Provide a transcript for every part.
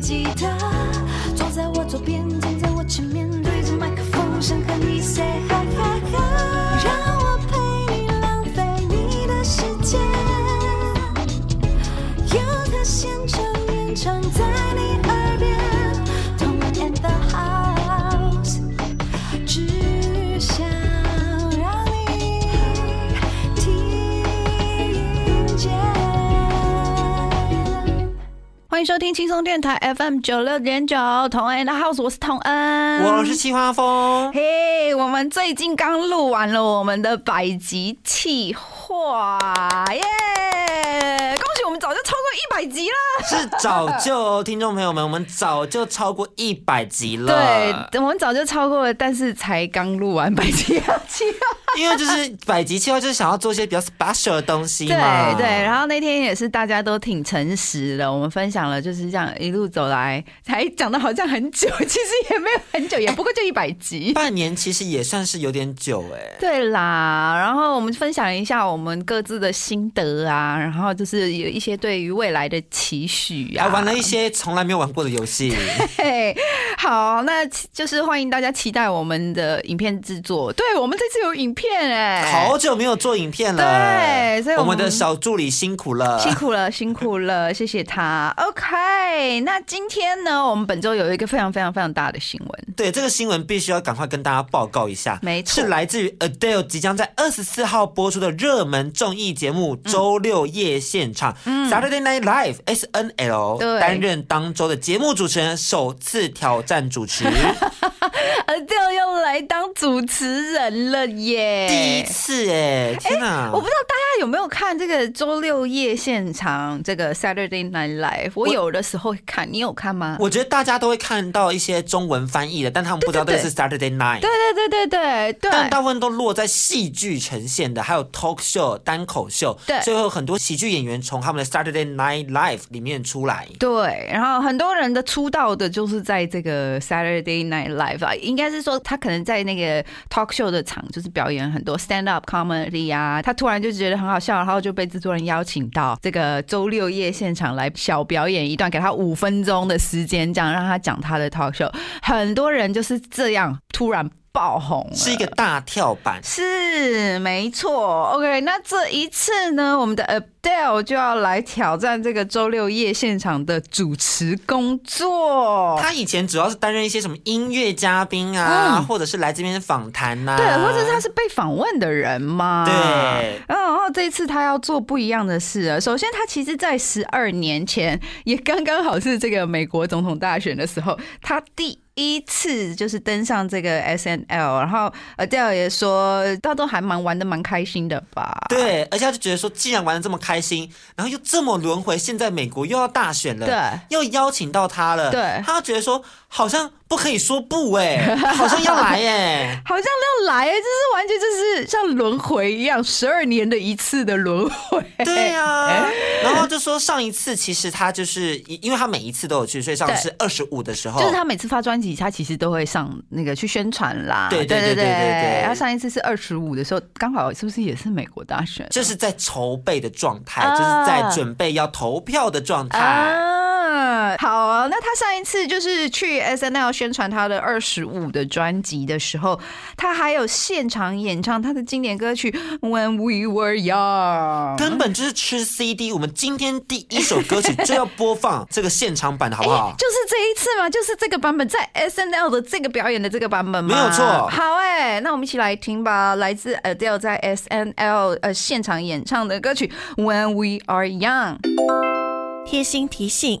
记吉他。迎收听轻松电台 FM 九六点九，同恩的 house，我是同恩，我是青花风。嘿我们最近刚录完了我们的百集企划，耶！恭喜我们早就超过一百集了。是早就听众朋友们，我们早就超过一百集了。对，我们早就超过了，但是才刚录完百集 企划。因为就是百集计划，就是想要做一些比较 special 的东西对嘛。对，然后那天也是大家都挺诚实的，我们分享了就是这样一路走来，才讲的好像很久，其实也没有很久，也不过就一百集。半年其实也算是有点久哎。对啦，然后我们分享一下我们各自的心得啊，然后就是有一些对于未来的期许啊，还玩了一些从来没有玩过的游戏，嘿，好，那就是欢迎大家期待我们的影片制作。对我们这次有影片哎、好久没有做影片了。对所以我们的小助理辛苦了。辛苦了，辛苦了，谢谢他。OK，那今天呢，我们本周有一个非常非常非常大的新闻。对这个新闻必须要赶快跟大家报告一下，没错是来自于 Adele 即将在二十四号播出的热门综艺节目《周六夜现场》Saturday Night Live SNL 担任当周的节目主持人，首次挑战主持，Adele 又来当主持人了耶！第一次哎，天哪！我不知道大家有没有看这个周六夜现场这个 Saturday Night Live，我我有的时候会看，你有看吗？我觉得大家都会看到一些中文翻译的，但他们不知道这是 Saturday Night。对对对对对对，但大部分都落在戏剧呈现的，还有 talk show 单口秀，对所以有很多喜剧演员从他们的 Saturday Night Live 里面出来。对，然后很多人的出道的就是在这个 Saturday Night Live 啊，应该是说他可能在那个 talk show 的场，就是表演很多 stand up comedy 啊，他突然就觉得很好笑，然后就被制作人邀请到这个周六夜现场来小表演一段，给他五分钟的时间，这样让他讲他的 talk show，很多人就是这样突然爆红，是一个大跳板，是没错，OK。那这一次呢，我们的 Adele 就要来挑战这个周六夜现场的主持工作。他以前主要是担任一些什么音乐嘉宾啊，嗯或者是来这边访谈呐、对，或者是他是被访问的人嘛？对。然后这一次他要做不一样的事了。首先，他其实在十二年前，也刚刚好是这个美国总统大选的时候，他第一次就是登上这个 S N L，然后 Adele 也说，大家都还蛮玩的蛮开心的吧？对，而且他就觉得说，既然玩的这么开心，然后又这么轮回，现在美国又要大选了，对又邀请到他了，对他觉得说好像不可以说不哎、好像要来哎、好像要来哎，就是完全就是像轮回一样，十二年的一次的轮回。对啊，然后就说上一次其实他就是因为他每一次都有去，所以上次是二十五的时候，就是他每次发专辑，他其实都会上那个去宣传啦。对对对对对对他上一次是二十五的时候，刚好是不是也是美国大选？就是在筹备的状态，啊就是在准备要投票的状态。啊，好啊，那他上一次就是去 S N L 宣传他的二十五的专辑的时候，他还有现场演唱他的经典歌曲《When We Were Young》。根本就是吃 CD，我们今天第一首歌曲就要播放这个现场版的好不好？就是这一次吗？就是这个版本，在 S N L 的这个表演的这个版本吗？没有错好哎、那我们一起来听吧，来自 Adele 在 S N L 呃现场演唱的歌曲《When We Are Young》。贴心提醒：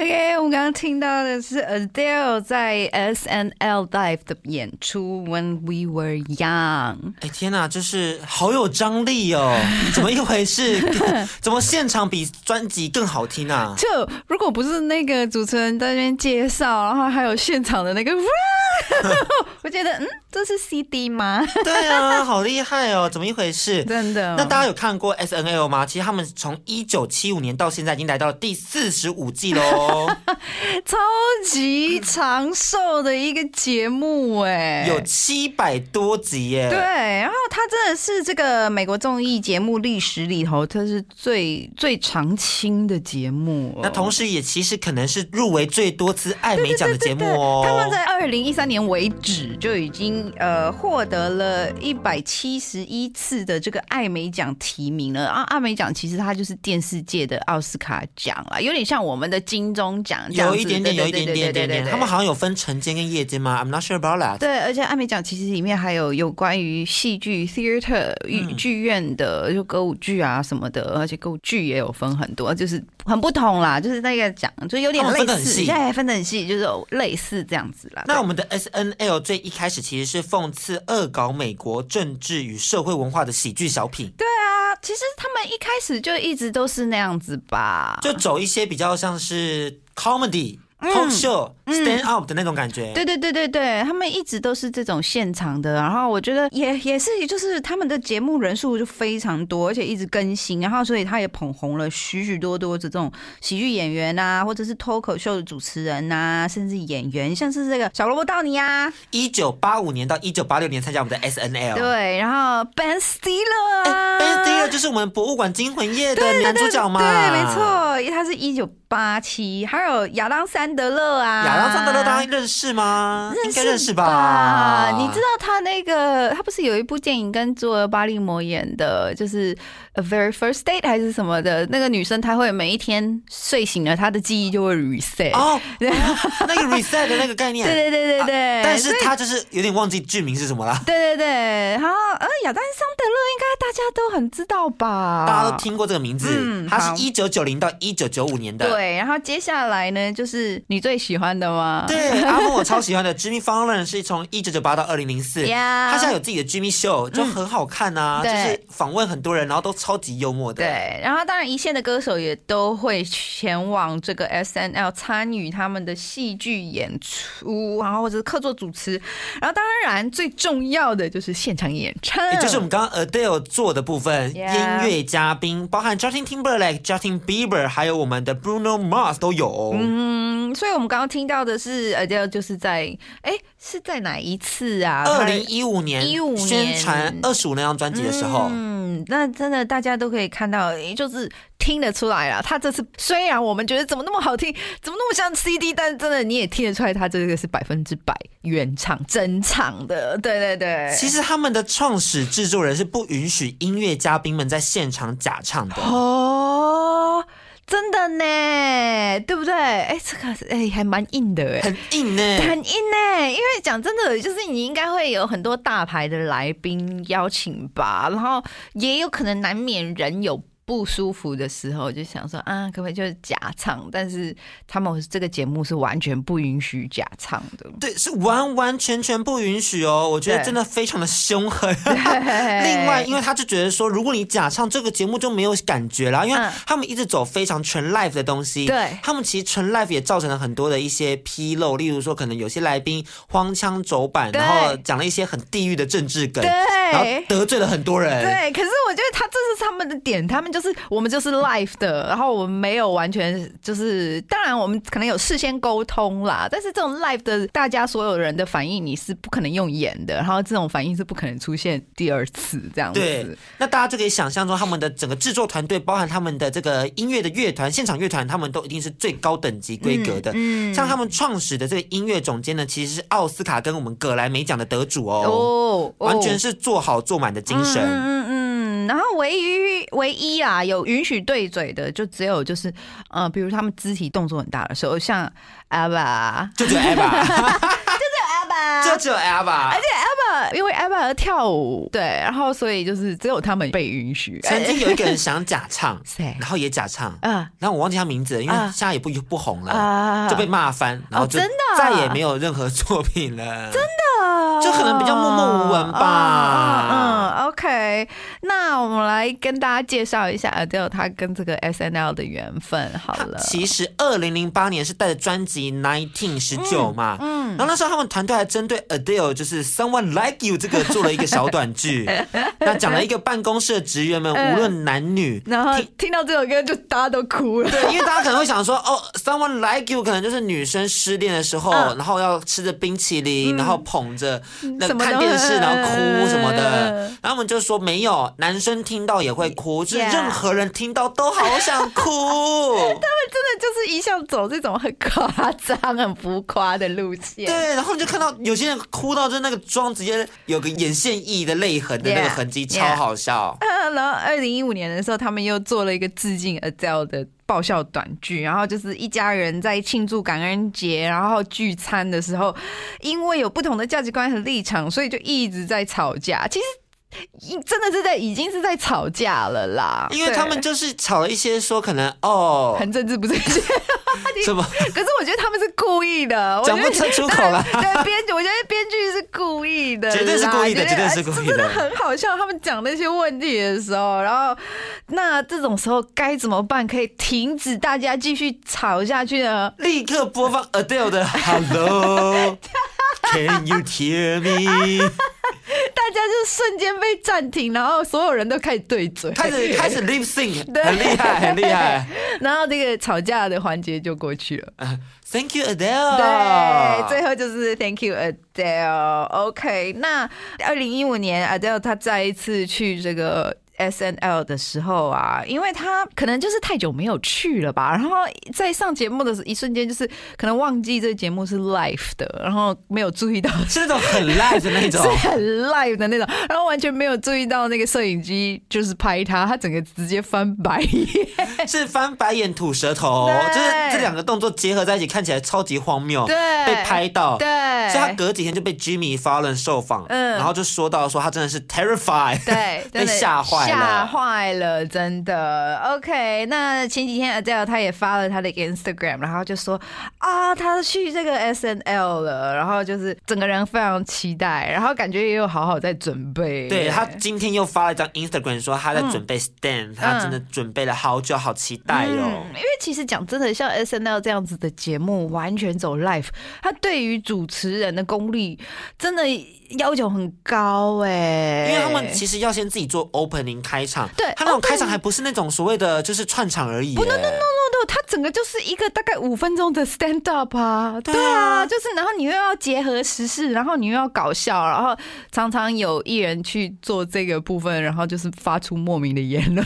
OK，我们刚刚听到的是 Adele 在 S N L Live 的演出《When We Were Young》。哎天哪，就是好有张力哦！怎么一回事？怎么现场比专辑更好听啊？就如果不是那个主持人在那边介绍，然后还有现场的那个，我觉得嗯，这是 CD 吗？对啊，好厉害哦！怎么一回事？真的？那大家有看过 S N L 吗？其实他们从一九七五年到现在已经来到第四十五季喽。哦，超级长寿的一个节目哎，有七百多集耶。对，然后它真的是这个美国综艺节目历史里头，它是最最长青的节目哦、那同时也其实可能是入围最多次艾美奖的节目哦。他们在二零一三年为止就已经呃获得了一百七十一次的这个艾美奖提名了啊！艾美奖其实它就是电视界的奥斯卡奖啦，有点像我们的金钟奖有一点点，有一点点，点点。他们好像有分晨间跟夜间吗？I'm not sure about that。对，而且艾美奖其实里面还有有关于戏剧 theater 剧剧院的，就歌舞剧啊什么的，而且歌舞剧也有分很多，就是很不同啦，就是那个奖就有点类似，分得很细对，分得很细，就是类似这样子啦。那我们的 S N L 最一开始其实是讽刺恶搞美国政治与社会文化的喜剧小品，对啊，其实他们一开始就一直都是那样子吧，就走一些比较像是 comedy、talk show、stand up 的那种感觉。对对对对对，他们一直都是这种现场的，然后我觉得也也是，就是他们的节目人数就非常多，而且一直更新，然后所以他也捧红了许许多多的这种喜剧演员啊，或者是脱口秀的主持人呐、甚至演员，像是这个小萝卜道尼啊，一九八五年到一九八六年参加我们的 S N L。对，然后 Ben Stiller 啊、Ben Stiller 就是我们博物馆惊魂夜的男主角嘛？对，没。错，他是一九八七，还有亚当·三德勒啊，亚当·桑德勒大家认识吗？应该认识吧？吧？你知道他那个，他不是有一部电影跟佐尔·巴利摩演的，就是《A Very First Date》还是什么的？那个女生她会每一天睡醒了，她的记忆就会 reset。哦，对那个 reset 的那个概念。对对对对对，啊但是她就是有点忘记剧名是什么了。对对对，然后呃，亚当·桑德勒应该大家都很知道吧？大家都听过这个名字，嗯好他是一九九零到一九九五年的。对，然后接下来呢，就是你最喜欢的吗？对，阿峰我超喜欢的 Jimmy Fallon 是从一九九八到二零零四，呀他现在有自己的 Jimmy Show，就很好看啊，就是访问很多人，然后都超级幽默的。，对，然后当然一线的歌手也都会前往这个 S N L 参与他们的戏剧演出，然后或者是客座主持，然后当然最重要的就是现场演唱，也就是我们刚刚 Adele 做的部分音乐嘉宾，包含 Justin Timberlake、Justin Bieber，还有我们的 Bruno Mars 都有。嗯，所以我们刚刚听到的是 Adele 就是在哎是在哪一次啊？二零一五年一五年宣传二十五那张专辑的时候，嗯，那真的大家都可以看到，也就是听得出来了。他这次虽然我们觉得怎么那么好听，怎么那么像 CD，但真的你也听得出来，他这个是百分之百原唱真唱的。对对对，其实他们的创始制作人是不允许音乐嘉宾们在现场假唱的。哦。真的呢，对不对？哎，这个哎还蛮硬的哎，很硬呢、很硬呢，因为讲真的，就是你应该会有很多大牌的来宾邀请吧，然后也有可能难免人有不舒服的时候，就想说啊，可不可以就是假唱？但是他们这个节目是完全不允许假唱的。对，是完完全全不允许哦。我觉得真的非常的凶狠。另外，因为他就觉得说，如果你假唱这个节目就没有感觉啦，因为嗯他们一直走非常纯 live 的东西。对他们其实纯 live 也造成了很多的一些纰漏，例如说可能有些来宾荒腔走板，然后讲了一些很地狱的政治梗，对然后得罪了很多人。对，可是我觉得他这是他们的点，他们就是我们就是 live 的，然后我们没有完全就是，当然我们可能有事先沟通啦，但是这种 live 的大家所有人的反应你是不可能用演的，然后这种反应是不可能出现第二次这样子。对，那大家就可以想象中，他们的整个制作团队，包含他们的这个音乐的乐团、现场乐团，他们都一定是最高等级规格的。嗯像他们创始的这个音乐总监呢，其实是奥斯卡跟我们葛莱美奖的得主哦，哦，完全是是做好做满的精神。嗯嗯嗯，然后唯一唯一啊有允许对嘴的，就只有就是呃，比如他们肢体动作很大的时候，像 ABBA，就只有 ABBA，就只有 Ava，就只有 ABBA。因为 ABBA 要跳舞，对，然后所以就是只有他们被允许。曾经有一个人想假唱，谁？然后也假唱，啊。然后我忘记他名字了，因为啊。现在也不不红了，啊。就被骂翻，然后就真的啊。再也没有任何作品了。真的。就可能比较默默无闻吧。嗯嗯嗯，OK，那我们来跟大家介绍一下 Adele 她跟这个 S N L 的缘分好了。其实二零零八年是带着专辑《Nineteen 十九》嘛，嗯。然后那时候他们团队还针对 Adele 就是 Someone Like You 这个做了一个小短剧，那讲了一个办公室的职员们嗯无论男女，然后听听到这首歌就大家都哭了。对，因为大家可能会想说，哦，Someone Like You 可能就是女生失恋的时候，嗯然后要吃着冰淇淋，然后捧着那看电视，然后哭什么的嗯。然后我们就说没有，男生听到也会哭，就是任何人听到都好想哭。他们真的就是一向走这种很夸张、很浮夸的路线。对，然后你就看到有些人哭到，就是那个妆直接有个眼线液的泪痕的那个痕迹超好笑。然后二零一五年的时候，他们又做了一个致敬 Adele 的爆笑短剧，然后就是一家人在庆祝感恩节，然后聚餐的时候，因为有不同的价值观和立场，所以就一直在吵架。其实。真的是在已经是在吵架了啦，因为他们就是吵了一些说可能哦很政治不正确，什么可是我觉得他们是故意的，我觉得讲不出出口了对编剧，我觉得编剧是故意的啦，绝对是故意的就是绝对是故意的真的很好笑。他们讲那些问题的时候，然后那这种时候该怎么办？可以停止大家继续吵下去呢？立刻播放 Adele 的 Hello。Can you hear me？大家就瞬间被暂停，然后所有人都开始对嘴，开始开始 lip sync，对很厉害，很厉害。然后这个吵架的环节就过去了。Thank you Adele。对，最后就是 Thank you Adele。OK，那二零一五年 Adele 她再一次去这个。S N L 的时候啊，因为他可能就是太久没有去了吧，然后在上节目的一瞬间，就是可能忘记这个节目是 live 的，然后没有注意到是那种很 live 的那种 是。很 live 的那种，然后完全没有注意到那个摄影机就是拍他，他整个直接翻白眼。是翻白眼、吐舌头，就是这两个动作结合在一起，看起来超级荒谬。对被拍到。对，所以他隔几天就被 Jimmy Fallon 受访，嗯然后就说到说他真的是 terrified，对，被吓坏了吓坏了，真的。OK，那前几天 Adele 他也发了他的 Instagram，然后就说啊，他去这个 SNL 了，然后就是整个人非常期待，然后感觉也有好好在准备。对他今天又发了一张 Instagram 说他在准备 stand，、他真的准备了好久，好期待嗯哦。因为其实讲真的，像 S N L 这样子的节目，完全走 live，他对于主持人的功力真的要求很高哎、因为他们其实要先自己做 opening 开场，对他那种开场还不是那种所谓的就是串场而已耶。不，no no no no no，他整个就是一个大概五分钟的 stand up 啊，对啊，就是然后你又要结合时事，然后你又要搞笑，然后常常有艺人去做这个部分，然后就是发出莫名的言论，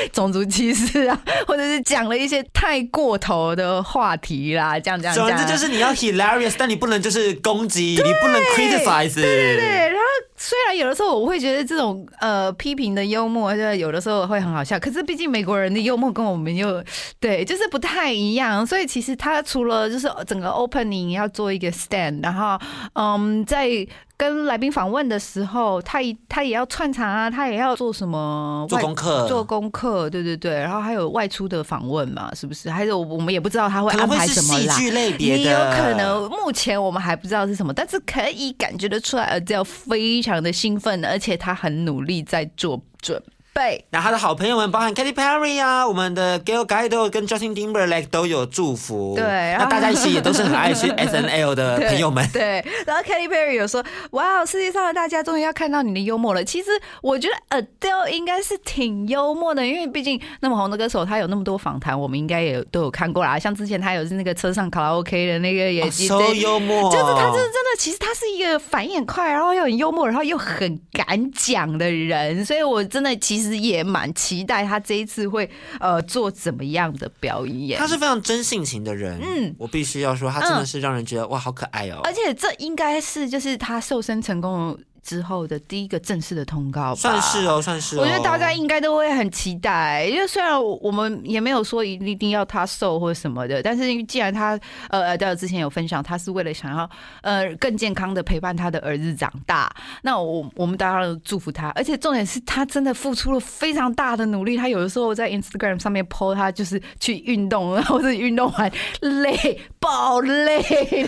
种族歧视啊，或者是讲了一些太过头的话题啦，这样这样这样，总之就是你要 hilarious，但你不能就是攻击，你不能 criticize。对对对，然后虽然有的时候我会觉得这种呃批评的幽默，就有的时候会很好笑，可是毕竟美国人的幽默跟我们又对就是不太一样，所以其实他除了就是整个 opening 要做一个 stand，然后嗯在。跟来宾访问的时候，他也他也要串场啊，他也要做什么做外功课，做功课，对对对，然后还有外出的访问嘛，是不是？还有我们也不知道他会安排什么啦。戏剧类别的，也有可能，目前我们还不知道是什么，但是可以感觉得出来，Adele 非常的兴奋，而且他很努力在做准备。那他的好朋友们，包含 Katy Perry 啊，我们的 Gail Gadot 跟 Justin Timberlake 都有祝福。对那大家一起也都是很爱去 S N L 的朋友们。对，然后 Katy Perry 有说：“哇，世界上的大家终于要看到你的幽默了。”其实我觉得 Adele 应该是挺幽默的，因为毕竟那么红的歌手，他有那么多访谈，我们应该也都有看过啦。像之前他有是那个车上卡拉 OK 的那个也哦也，so 幽默，就是他，就是真的，其实他是一个反应很快，然后又很幽默，然后又很敢讲的人，所以我真的其实也蛮期待他这一次会呃做怎么样的表演。他是非常真性情的人。嗯我必须要说，他真的是让人觉得哇，好可爱哦。而且这应该是就是他瘦身成功之后的第一个正式的通告吧，算是。哦，算是哦。我觉得大家应该都会很期待，因为虽然我们也没有说一定要他瘦或什么的，但是既然他呃，Adele 之前有分享，他是为了想要呃更健康的陪伴他的儿子长大，那我我们当然祝福他，而且重点是他真的付出了非常大的努力，他有的时候在 Instagram 上面 po 他就是去运动，然后是运动完累爆累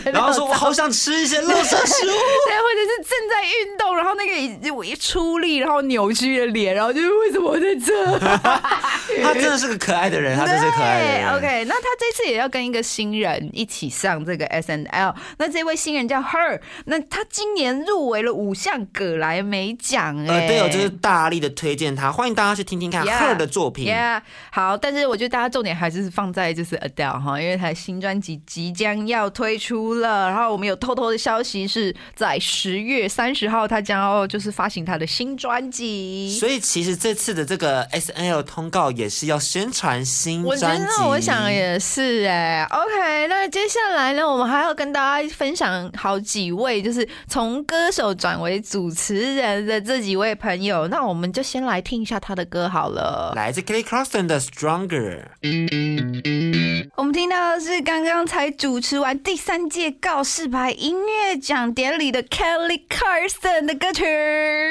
然后说我好想吃一些垃圾食物。对，或者是正在运动，然后那个一我一出力，然后扭曲的脸，然后就是为什么我在这？他真的是个可爱的人，他真是可爱的对人。，OK，那他这次也要跟一个新人一起上这个 S N L，那这位新人叫 Her，那他今年入围了五项葛莱美奖，哎、呃，对哦，就是大力的推荐他，欢迎大家去听听看 Her 的作品。Yeah，好，但是我觉得大家重点还是放在就是 Adele 哈，因为他的新专辑即将要推出了，然后我们有偷偷的消息是在十月三十号，他将要就是发行他的新专辑。所以其实这次的这个 S N L 通告也是要宣传新我觉专辑。得，我想也是哎、OK，那接下来呢，我们还要跟大家分享好几位，就是从歌手转为主持人的这几位朋友。那我们就先来听一下他的歌好了。来自 Kelly Clarkson 的 Stronger。我们听到的是刚刚才主持完第三届告示牌音乐奖典礼的 Kelly Clarkson 的歌曲。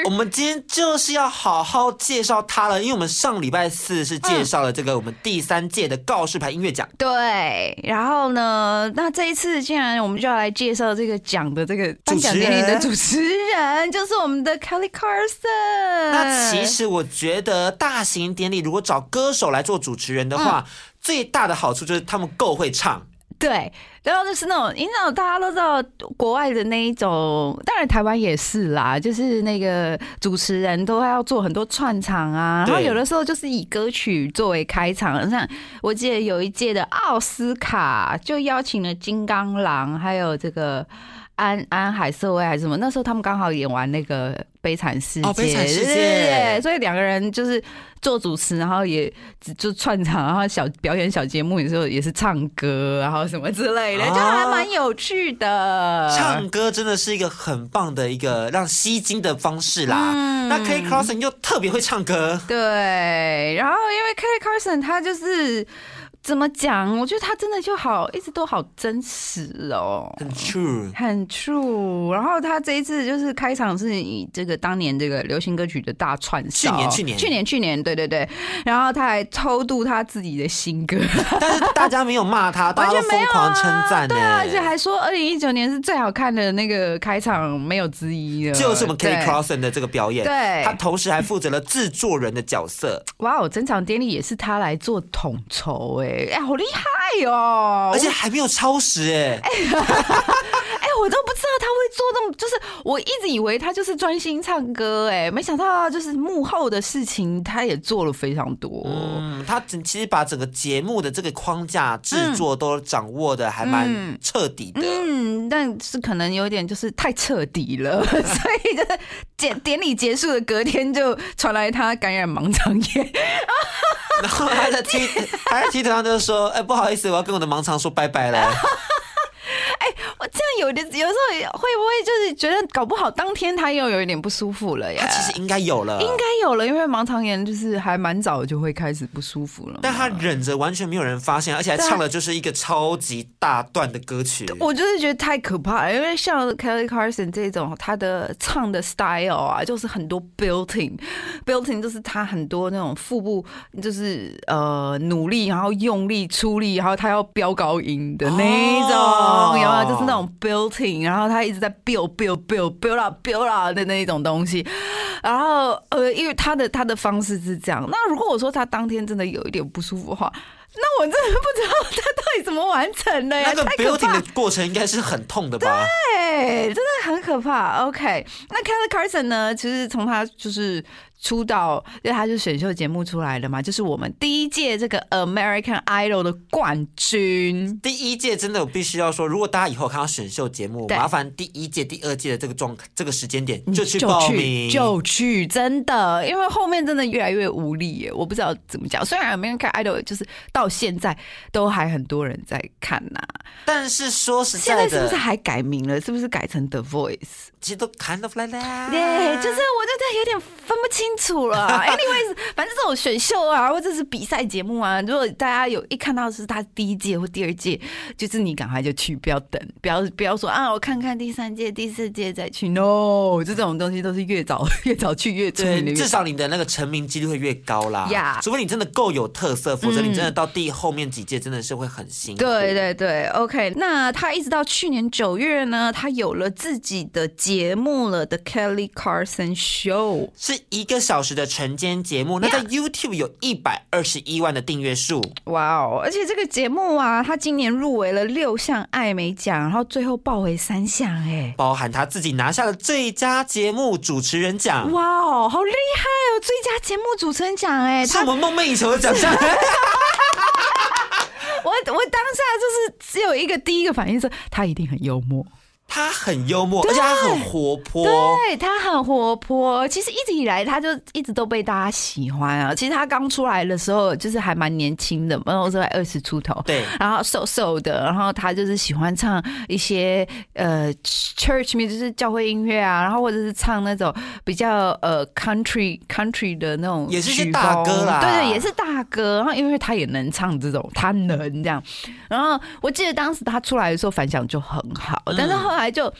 我们今天就是要好好介绍他了，因为我们上礼拜四是介绍了这个我们第三届的告示牌音乐奖。对，然后呢，那这一次竟然我们就要来介绍这个奖的这个颁奖典礼的主持人，就是我们的 Kelly Clarkson。那其实我觉得大型典礼如果找歌手来做主持人的话，最大的好处就是他们够会唱。对，然后就是那种，你知道大家都知道国外的那一种，当然台湾也是啦，就是那个主持人都要做很多串场啊，然后有的时候就是以歌曲作为开场，像我记得有一届的奥斯卡就邀请了金刚狼，还有这个。安安海瑟薇还是什么？那时候他们刚好演完那个《悲惨世界》哦悲惨世界所以两个人就是做主持，然后也就串场，然后小表演小节目，有时候也是唱歌，然后什么之类的，哦就还蛮有趣的。唱歌真的是一个很棒的一个让吸睛的方式啦。嗯那 Kelly Clarkson 又特别会唱歌，对，然后因为 Kelly Carson 他就是怎么讲？我觉得他真的就好，一直都好真实哦。很 true。很 true，然后他这一次就是开场是以这个当年这个流行歌曲的大串烧，去年去年。去年去年，对对对，然后他还偷渡他自己的新歌，但是大家没有骂他，大家疯狂称赞呢、对啊，而且还说二零一九年是最好看的那个开场，没有之一的，就是我们 Kelly Clarkson 的这个表演，对。他同时还负责了制作人的角色，哇哦，整场典礼也是他来做统筹，哎，哎，好厉害哦！而且还没有超时哎、哎，我都不知道他会做那么，就是我一直以为他就是专心唱歌，哎，没想到就是幕后的事情他也做了非常多。嗯，他整其实把整个节目的这个框架制作都掌握的还蛮彻底的。嗯，但是可能有点就是太彻底了，所以就是典典礼结束的隔天就传来他感染盲肠炎，然后他在 T 他在 T 上就说：“哎、不好意思，我要跟我的盲肠说拜拜了。有的有时候也会不会就是觉得搞不好当天他又有一点不舒服了”呀？他其实应该有了，应该有了，因为盲肠炎就是还蛮早就会开始不舒服了。但他忍着，完全没有人发现，而且还唱的就是一个超级大段的歌曲。我就是觉得太可怕了，因为像 Kelly Carson 这种，他的唱的 style 啊，就是很多 building，building 就是他很多那种腹部，就是呃努力，然后用力出力，然后他要飙高音的那一种，哦有没有？就是那种 building，然后他一直在 build build build build up build up 的那一种东西，然后呃，因为他的他的方式是这样，那如果我说他当天真的有一点不舒服的话，那我真的不知道他到底怎么完成的呀，那个 building 的过程应该是很痛的吧？对，真的很可怕。OK，那 Kelly Carson 呢？其实从他就是出道，因为他是选秀节目出来的嘛，就是我们第一届这个 American Idol 的冠军。第一届真的我必须要说，如果大家以后看到选秀节目，麻烦第一届、第二届的这个状这个时间点就去报名，就去，真的，因为后面真的越来越无力耶，我不知道怎么讲。虽然 American Idol 就是到现在都还很多人在看呐、但是说实现在的，在是不是还改名了？是不是改成 The Voice？其实都 kind of like that。对，就是我就在有点分不清楚了。Anyways，反正这种选秀啊，或者是比赛节目啊，如果大家有一看到是他第一届或第二届，就是你赶快就去，不要等，不要不要说啊，我看看第三届、第四届再去。No，这种东西都是越早 越早去越出名的对，越至少你的那个成名几率会越高啦。呀除非你真的够有特色，否则你真的到第后面几届真的是会很辛苦。对对对，OK。那他一直到去年九月呢，他有了自己的节目了，The Kelly Carson Show。是一个小时的晨间节目，那在 YouTube 有一百二十一万的订阅数。哇哦！而且这个节目啊，他今年入围了六项艾美奖，然后最后爆回三项，哎，包含他自己拿下了最佳节目主持人奖，哇哦，好厉害哦！最佳节目主持人奖，哎，他是我们梦寐以求的奖项。我我当下就是只有一个第一个反应是，他一定很幽默。他很幽默，而且他很活泼。对他很活泼，其实一直以来他就一直都被大家喜欢啊。其实他刚出来的时候就是还蛮年轻的，然后是在二十出头，对然后瘦瘦的，然后他就是喜欢唱一些呃 church music，就是教会音乐啊，然后或者是唱那种比较呃 country country 的那种，也是一些大哥啦对对，也是大哥。然后因为他也能唱这种，他能这样。然后我记得当时他出来的时候反响就很好，但是后来就。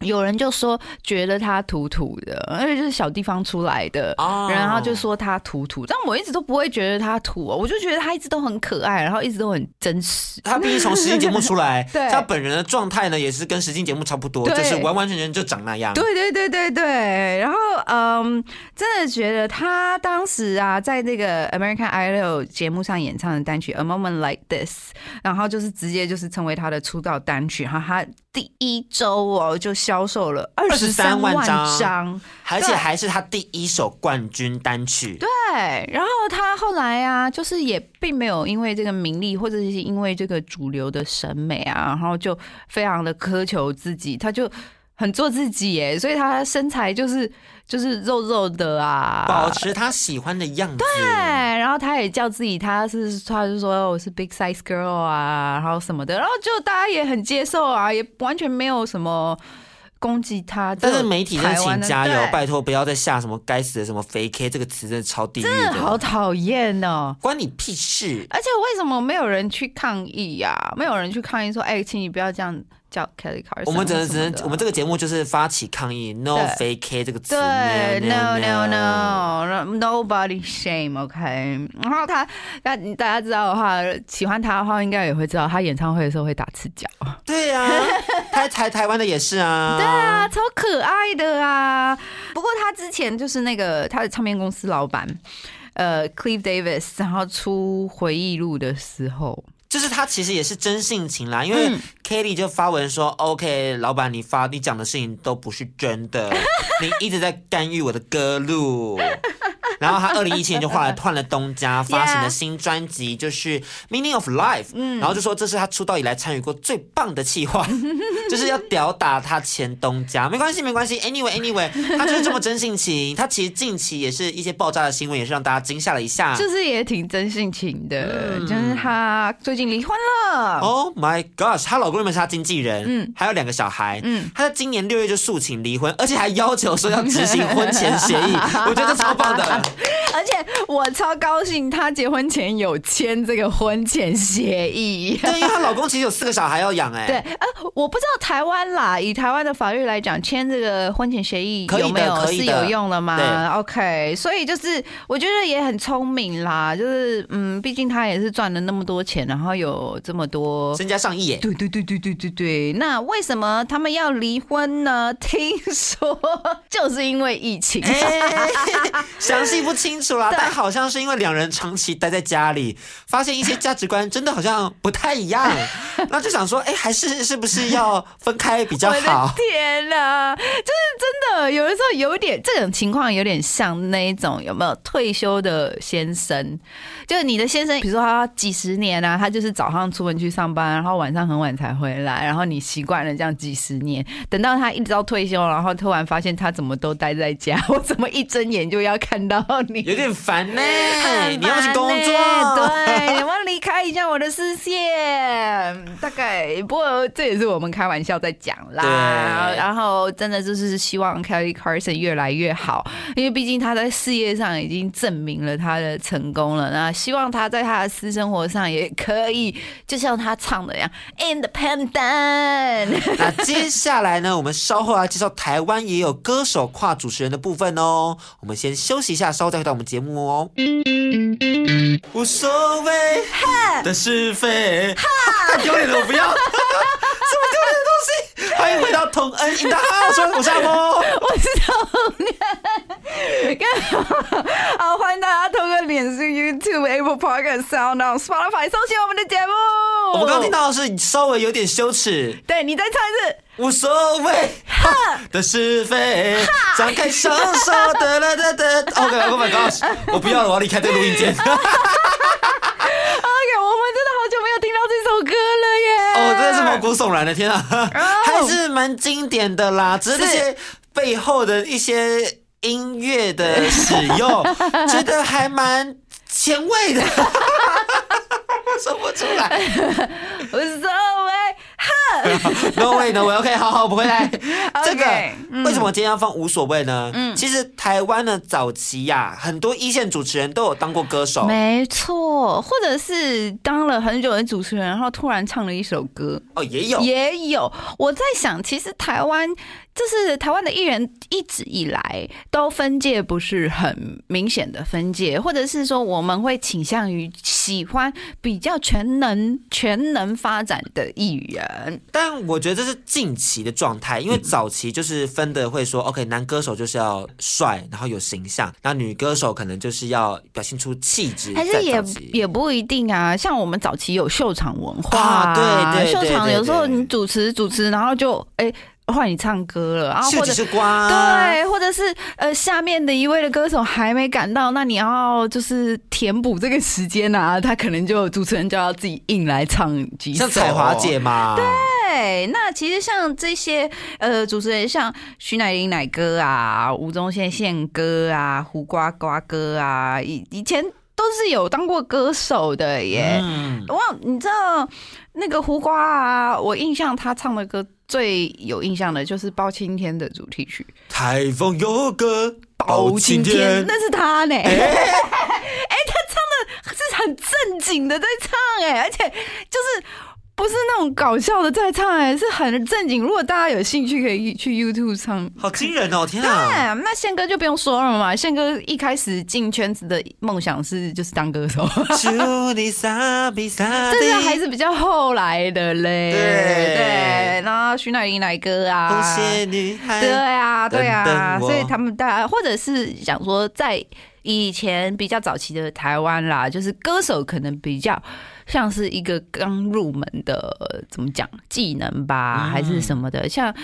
有人就说觉得他土土的，而且就是小地方出来的，哦然后就说他土土，但我一直都不会觉得他土、哦，我就觉得他一直都很可爱，然后一直都很真实。他毕竟从实境节目出来，对他本人的状态呢也是跟实境节目差不多，就是完完全全就长那样。对对对对对，然后嗯，真的觉得他当时啊，在那个 American Idol 节目上演唱的单曲《A Moment Like This》，然后就是直接就是成为他的出道单曲，然后他第一周哦就销售了二十三23万张，而且还是他第一首冠军单曲。对，然后他后来啊，就是也并没有因为这个名利，或者是因为这个主流的审美啊，然后就非常的苛求自己，他就很做自己耶，所以他身材就是就是肉肉的啊，保持他喜欢的样子。对，然后他也叫自己，他是他就说我是 big size girl 啊，然后什么的，然后就大家也很接受啊，也完全没有什么攻击他。但是媒体真的台湾的请加油，拜托不要再下什么该死的什么肥 K 这个词，真的超地狱真的好，讨厌哦。关你屁事！而且为什么没有人去抗议呀、没有人去抗议说，哎、请你不要这样叫 Kelly Carson。我们只能只能我们这个节目就是发起抗议，no fake 这个词。对，no no no，nobody shame，OK、然后他，那大家知道的话，喜欢他的话，应该也会知道，他演唱会的时候会打赤脚。对啊，台台台湾的也是啊。对啊，超可爱的啊！不过他之前就是那个他的唱片公司老板，呃，Clive Davis，然后出回忆录的时候，就是他其实也是真性情啦，因为嗯 Kelly 就发文说、o k 老板，你发你讲的事情都不是真的，你一直在干预我的歌路。然后他二零一七年就换了换了东家，发行了新专辑，就是 Meaning of Life，、嗯然后就说这是他出道以来参与过最棒的企划，就是要吊打他前东家。没关系，没关系，Anyway Anyway，他就是这么真性情。他其实近期也是一些爆炸的新闻，也是让大家惊吓了一下。就是也挺真性情的，嗯就是他最近离婚了。Oh my gosh！她老公原本是她经纪人，嗯嗯，还有两个小孩，嗯嗯，她在今年六月就诉请离婚，而且还要求说要执行婚前协议，我觉得超棒的。而且我超高兴，她结婚前有签这个婚前协议。对，因为她老公其实有四个小孩要养，哎，对，呃，我不知道台湾啦，以台湾的法律来讲，签这个婚前协议有没有是有用的吗对？OK，所以就是我觉得也很聪明啦，就是嗯，毕竟她也是赚了那么多钱，然后有这么多。身家上亿，哎，对对对对对对对，那为什么他们要离婚呢？听说就是因为疫情。哎，详细不清楚啦，但好像是因为两人长期待在家里，发现一些价值观真的好像不太一样，那就想说，哎，还是是不是要分开比较好？天呐，就是真的，有的时候有点这种情况，有点像那一种有没有退休的先生？就是你的先生，比如说他几十年啊，他就是早上出门去上班，然后晚上很晚才回来，然后你习惯了这样几十年，等到他一直到退休，然后突然发现他怎么都待在家，我怎么一睁眼就要看到你？有点烦呢，很你要去工作？对，你要离开一下我的视线？大概不过这也是我们开玩笑在讲啦。然后真的就是希望 Kelly Carson 越来越好，因为毕竟他在事业上已经证明了他的成功了。那希望他在他的私生活上也可以，就像他唱的一样，independent。那接下来呢，我们稍后来介绍台湾也有歌手跨主持人的部分哦。我们先休息一下，稍后再回到我们节目哦。无所谓的是非，太丢脸了，我不要，什么丢脸的东西。欢迎回到同恩 in the house，我是阿峰。我知道，好，欢迎大家透过脸书、YouTube、Apple Podcast、Sound On、Spotify 收听我们的节目。我们刚刚听到的是稍微有点羞耻，对你再唱一次。无所谓 的是非，张开双手，得啦哒哒。OK，Oh my gosh，我不要了，我要离开这个录音间。OK，我们真的好久没有听到这首歌了耶！哦，真的是毛骨悚然的，天啊，还是蛮经典的啦。只是这些背后的一些音乐的使用，觉得还蛮前卫的。我 说不出来无所谓。No way No way，OK，好好，我不会来。这个嗯为什么今天要放无所谓呢？嗯其实台湾的早期呀，很多一线主持人都有当过歌手。没错，或者是当了很久的主持人，然后突然唱了一首歌，哦，也有。也有。我在想，其实台湾就是台湾的艺人一直以来都分界不是很明显的分界，或者是说我们会倾向于喜欢比较全能全能发展的艺人。但我觉得这是近期的状态，因为早期就是分的会说，OK，男歌手就是要帅，然后有形象，那女歌手可能就是要表现出气质。还是也也不一定啊，像我们早期有秀场文化、啊对对秀场有时候你主持主持，然后就哎换你唱歌了，然后或者几束光，对，或者是呃，下面的一位的歌手还没赶到，那你要就是填补这个时间啊，他可能就主持人就要自己硬来唱几首，像彩华姐嘛，对，那其实像这些呃主持人，像徐乃麟奶哥啊、吴宗宪宪哥啊、胡瓜瓜哥啊，以以前都是有当过歌手的耶。嗯，哇，你知道那个胡瓜啊？我印象他唱的歌最有印象的就是《包青天》的主题曲台风有个《包青天》，那是他呢。哎、哎他唱的是很正经的在唱哎，而且就是。不是那种搞笑的在唱，哎，是很正经。如果大家有兴趣，可以去 YouTube 唱。好惊人哦！天啊，对，那宪哥就不用说了嘛。宪哥一开始进圈子的梦想是就是当歌手，这是还是比较后来的嘞。对对，然后徐乃麟来歌啊，对啊，对啊，所以他们大家或者是想说，在以前比较早期的台湾啦，就是歌手可能比较像是一个刚入门的怎么讲技能吧，嗯。还是什么的，像。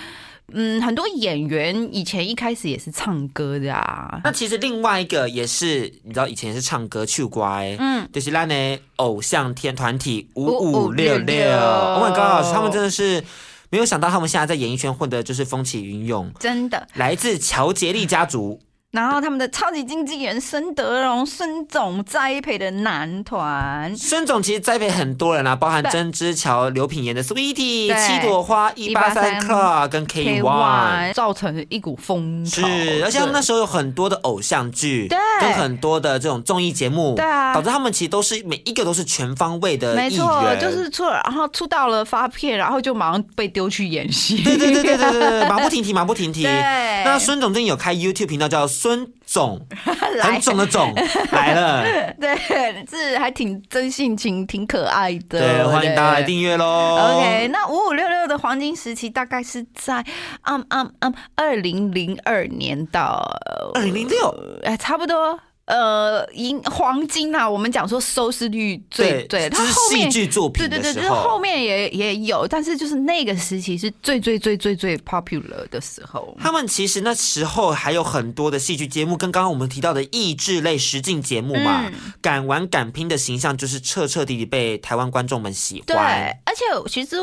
嗯，很多演员以前一开始也是唱歌的啊，那其实另外一个也是，你知道以前也是唱歌去乖，嗯，就是那的偶像天团体五五五六。六六六，Oh my god，他们真的是没有想到他们现在在演艺圈混的就是风起云涌，真的。来自乔杰利家族，然后他们的超级经纪人孙德荣、孙总栽培的男团，孙总其实栽培很多人啊，包含曾之乔、刘品言的 Sweetie、七朵花、一八三 Club 跟 K One。造成一股风潮，是，而且他们那时候有很多的偶像剧，对跟很多的这种综艺节目，对啊导致他们其实都是每一个都是全方位的没错，就是出了，然后出道了发片，然后就马上被丢去演戏。对对对对对对对，马不停蹄，马不停蹄。对那孙总最近有开 YouTube 频道，叫孙总，很总的总 来了。对，是还挺真性情，挺可爱的。对，欢迎大家来订阅喽。OK，那五五六六的黄金时期大概是在嗯嗯嗯二零零二年到二零零六，哎差不多呃银黄金啊，我们讲说收视率最对，它后面戏剧作品对对对，就是后。面也也有，但是就是那个时期是最最最最最 popular 的时候。他们其实那时候还有很多的戏剧节目，跟刚刚我们提到的益智类实境节目嘛，嗯敢玩敢拼的形象就是彻彻底底被台湾观众们喜欢对，欢。而且其实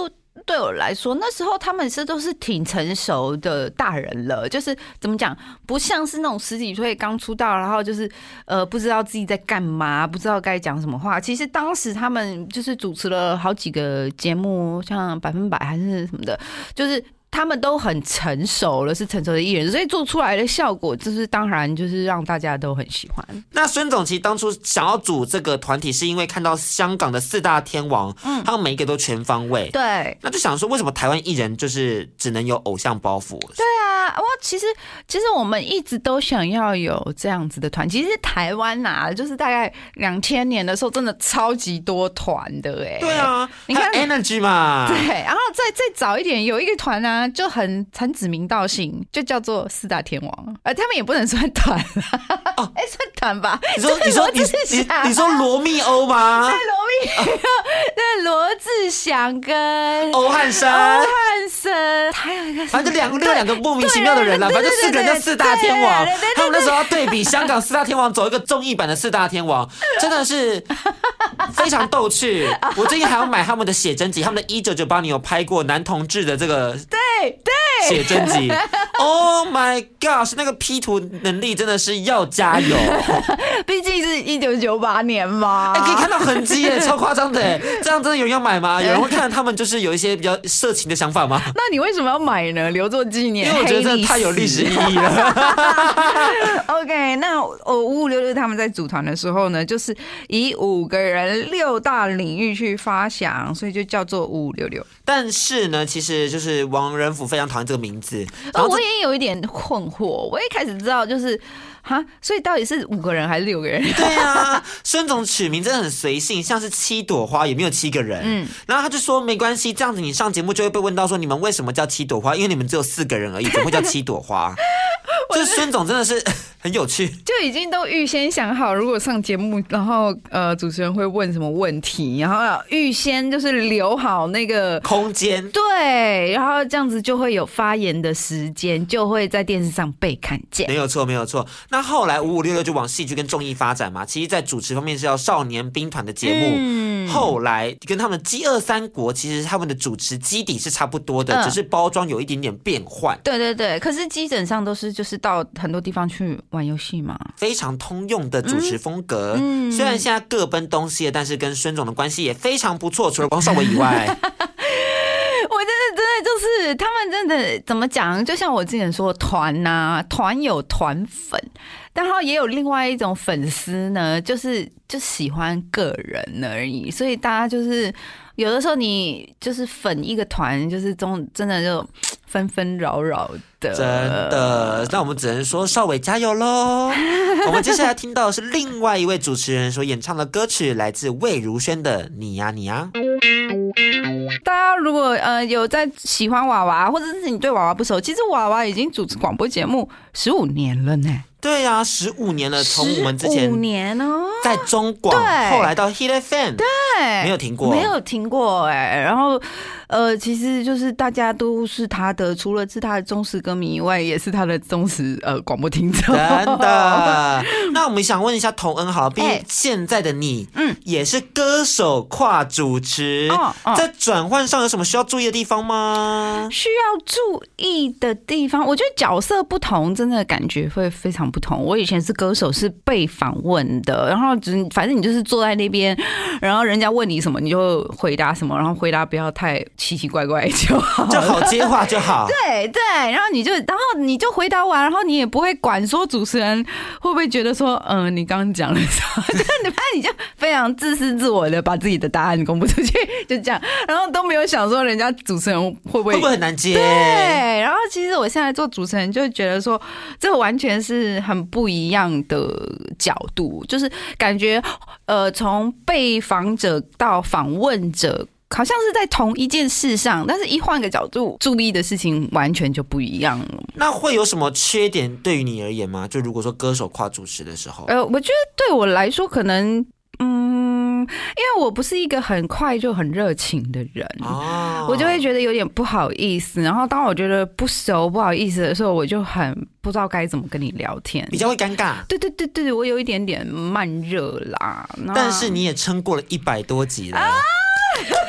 对我来说，那时候他们是都是挺成熟的大人了，就是怎么讲，不像是那种十几岁刚出道，然后就是呃不知道自己在干嘛，不知道该讲什么话。其实当时他们就是主持了好几个节目，像百分百还是什么的，就是。他们都很成熟了，是成熟的艺人，所以做出来的效果，就是当然就是让大家都很喜欢。那孙总其实当初想要组这个团体，是因为看到香港的四大天王，嗯，他们每一个都全方位，对，那就想说，为什么台湾艺人就是只能有偶像包袱？对啊，哇，其实其实我们一直都想要有这样子的团。其实台湾呐、就是大概两千年的时候，真的超级多团的哎、对啊，你看 Energy 嘛，对，然后再再早一点，有一个团啊，就很很指名道姓，就叫做四大天王，而，他们也不能算团啊，哦 哎、算团吧？你说 你说你你你说罗密欧吗？罗密欧，对，罗志祥跟欧汉生欧山。汉生，还有一个反正两个六两个莫名其妙的人啦，反正就四个人叫四大天王。他们那时候要对比香港四大天王，走一个综艺版的四大天王，真的是非常逗趣。我最近还要买他们的写真集，他们的一九九八年有拍过男同志的这个对对，写真集。Oh my gosh，那个 P 图能力真的是要加油，毕竟是一九九八年嘛，哎、可以看到痕迹耶，超夸张的哎。这样真的有人要买吗？有人会看他们就是有一些比较色情的想法吗？那你为什么要买呢？留作纪念，因为我觉得真的太有历史意义了。OK，那我五五六六他们在组团的时候呢，就是以五个人六大领域去发想，所以就叫做五五六六。但是呢，其实就是王仁甫非常讨厌这个名字，然哦，后这我也有一点困惑，我一开始知道就是哈，所以到底是五个人还是六个人？对啊，孙总取名真的很随性，像是七朵花也没有七个人，嗯然后他就说没关系，这样子你上节目就会被问到说你们为什么叫七朵花，因为你们只有四个人而已，怎么会叫七朵花？就是孙总真的是很有趣，就已经都预先想好，如果上节目，然后呃主持人会问什么问题，然后要预先就是留好那个。空间。对，然后这样子就会有发言的时间，就会在电视上被看见。没有错，没有错。那后来五五六六就往戏剧跟综艺发展嘛。其实，在主持方面是要少年兵团的节目，嗯后来跟他们的饥饿三国，其实他们的主持基底是差不多的，嗯只是包装有一点点变换，对对对，可是基本上都是就是到很多地方去玩游戏嘛。非常通用的主持风格。嗯虽然现在各奔东西了，但是跟孙总的关系也非常不错。除了王少伟以外，我 真的真的就是他们真的怎么讲？就像我之前说，团呐、团有团粉，然后也有另外一种粉丝呢，就是就喜欢个人而已。所以大家就是有的时候你就是粉一个团，就是中真的就纷纷扰扰的，真的，那我们只能说少伟加油喽！我们接下来听到的是另外一位主持人所演唱的歌曲，来自魏如萱的《你呀你呀》。大家如果呃有在喜欢娃娃，或者是你对娃娃不熟，其实娃娃已经主持广播节目十五年了呢，对呀、啊，十五年了，从我们之前五年哦，在中广，对。后来到 Hit FM，对，没有停过，没有停过哎、然后呃，其实就是大家都是他的，除了是他的忠实歌迷以外，也是他的忠实呃广播听众。真的。那我们想问一下童恩好了，毕竟哎现在的你，嗯嗯，也是歌手跨主持，哦哦在转换上有什么需要注意的地方吗？需要注意的地方，我觉得角色不同，真的感觉会非常不同。我以前是歌手，是被访问的，然后只反正你就是坐在那边，然后人家问你什么，你就回答什么，然后回答不要太奇奇怪怪就好。就好接话就好。对 对，然后你就，然后你就回答完，然后你也不会管说主持人会不会觉得说，嗯、你刚刚讲了什么，就你反正你就非常自私自我的把自己的答案公布出去，就这样，然后都没有想说人家主持人会不会会不会很难接？对，然后其实我现在做主持人，就会觉得说，这完全是很不一样的角度，就是感觉呃，从被访者到访问者。好像是在同一件事上，但是一换个角度，注意的事情完全就不一样了。那会有什么缺点对于你而言吗？就如果说歌手跨主持的时候，呃，我觉得对我来说，可能嗯，因为我不是一个很快就很热情的人，哦我就会觉得有点不好意思。然后当我觉得不熟、不好意思的时候，我就很不知道该怎么跟你聊天。比较会尴尬。对对对对，我有一点点慢热啦。但是你也撑过了一百多集了，我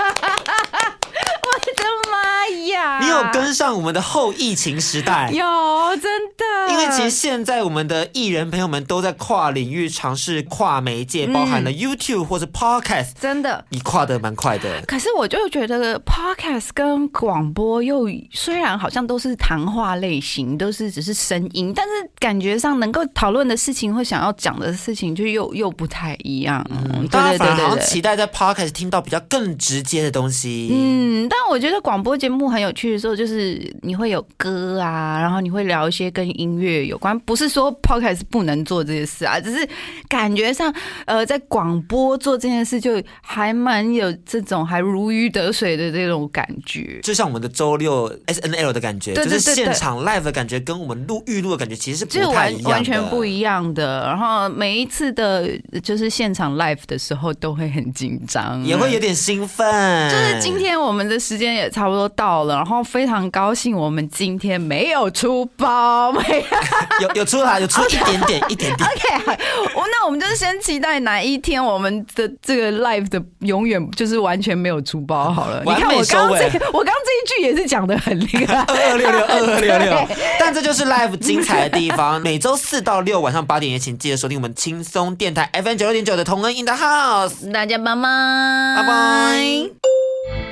有跟上我们的后疫情时代？有真的，因为其实现在我们的艺人朋友们都在跨领域尝试跨媒介，包含了 YouTube 或者 Podcast，真的。你跨的蛮快的。可是我就觉得 podcast 跟广播又虽然好像都是谈话类型，都是只是声音，但是感觉上能够讨论的事情或想要讲的事情就又又不太一样。嗯，对对对对对。期待在 Podcast 听到比较更直接的东西。嗯，但我觉得广播节目很有趣的时候，就是你会有歌啊，然后你会聊一些跟音乐有关，不是说 podcast 不能做这些事啊，只是感觉上，呃，在广播做这件事就还蛮有这种还如鱼得水的这种感觉。就像我们的周六 S N L 的感觉，对对就是现场 live 的感觉，跟我们录预录的感觉其实是完不太一样的，完全不一样的，然后每一次的，就是现场 live 的时候都会很紧张，也会有点兴奋。就是今天我们的时间也差不多到了，然后非常高兴我们今天没有出包，没有。有有出来，有出 一点点，一点点。OK，我那我们就先期待哪一天我们的这个 live 的永远就是完全没有出包好了。你完美看我刚刚收尾这个，我刚刚这一句也是讲的很厉害。二二六六二二六六，但这就是 live 精彩的地方。每周四到六晚上八点，也请记得收听我们轻松电台 FM 九六点九的同恩 in the house。大家拜拜，拜拜。